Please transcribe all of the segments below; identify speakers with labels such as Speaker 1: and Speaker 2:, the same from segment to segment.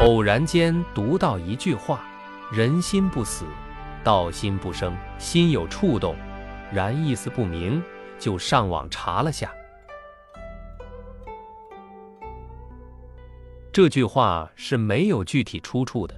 Speaker 1: 偶然间读到一句话：“人心不死，道心不生。”心有触动，然意思不明，就上网查了下。这句话是没有具体出处的，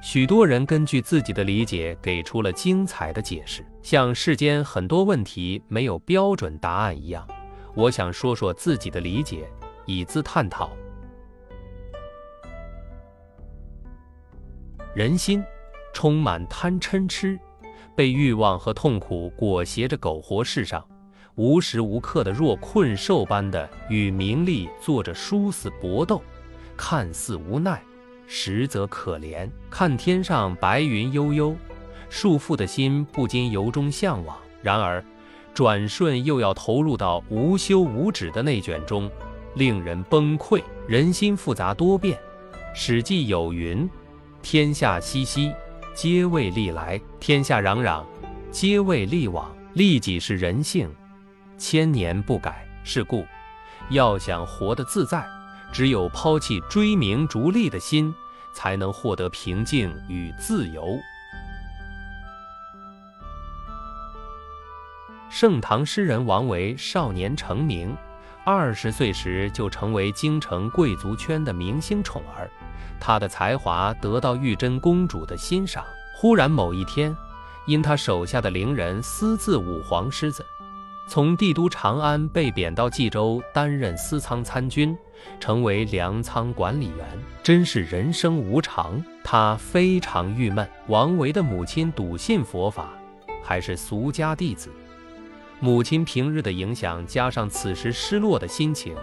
Speaker 1: 许多人根据自己的理解给出了精彩的解释，像世间很多问题没有标准答案一样。我想说说自己的理解，以资探讨。人心充满贪嗔痴，被欲望和痛苦裹挟着苟活世上，无时无刻的若困兽般的与名利做着殊死搏斗，看似无奈，实则可怜。看天上白云悠悠，束缚的心不禁由衷向往。然而，转瞬又要投入到无休无止的内卷中，令人崩溃。人心复杂多变，《史记》有云。天下熙熙，皆为利来；天下攘攘，皆为利往。利己是人性，千年不改。是故，要想活得自在，只有抛弃追名逐利的心，才能获得平静与自由。盛唐诗人王维少年成名，二十岁时就成为京城贵族圈的明星宠儿。他的才华得到玉真公主的欣赏。忽然某一天，因他手下的伶人私自舞黄狮子，从帝都长安被贬到冀州担任司仓参军，成为粮仓管理员。真是人生无常，他非常郁闷。王维的母亲笃信佛法，还是俗家弟子。母亲平日的影响，加上此时失落的心情，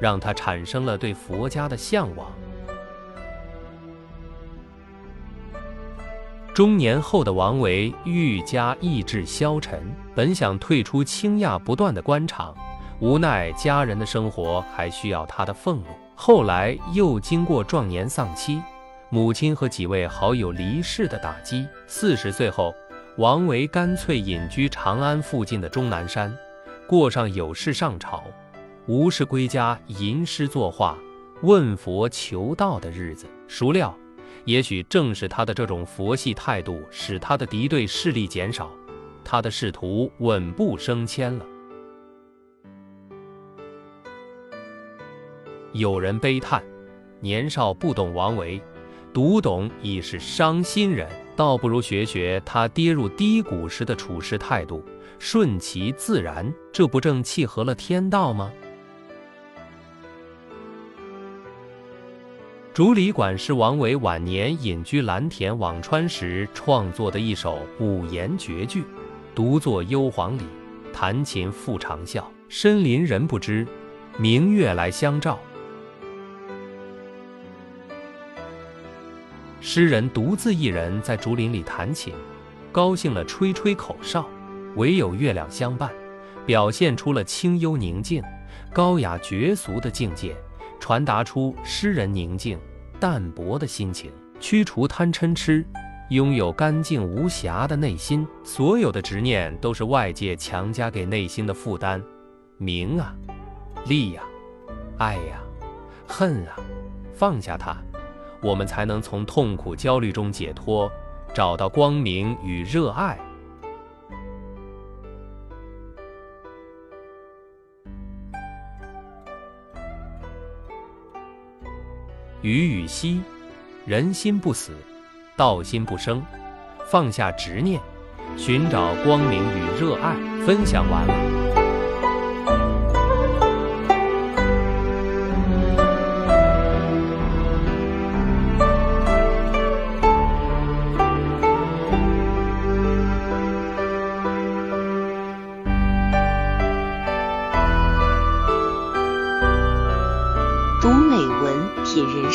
Speaker 1: 让他产生了对佛家的向往。中年后的王维愈加意志消沉，本想退出倾轧不断的官场，无奈家人的生活还需要他的俸禄。后来又经过壮年丧妻，母亲和几位好友离世的打击，四十岁后，王维干脆隐居长安附近的终南山，过上有事上朝，无事归家吟诗作画、问佛求道的日子。孰料。也许正是他的这种佛系态度，使他的敌对势力减少，他的仕途稳步升迁了。有人悲叹，年少不懂王维，读懂已是伤心人。倒不如学学他跌入低谷时的处事态度，顺其自然，这不正契合了天道吗？《竹里馆》是王维晚年隐居蓝田辋川时创作的一首五言绝句，独坐幽篁里，弹琴复长啸。深林人不知，明月来相照。诗人独自一人在竹林里弹琴，高兴了吹吹口哨，唯有月亮相伴，表现出了清幽宁静、高雅绝俗的境界。传达出诗人宁静淡泊的心情，驱除贪嗔痴，拥有干净无瑕的内心。所有的执念都是外界强加给内心的负担。名啊，利呀，爱呀，恨啊，放下它，我们才能从痛苦焦虑中解脱，找到光明与热爱。雨雨兮，人心不死，道心不生。放下执念，寻找光明与热爱。分享完了。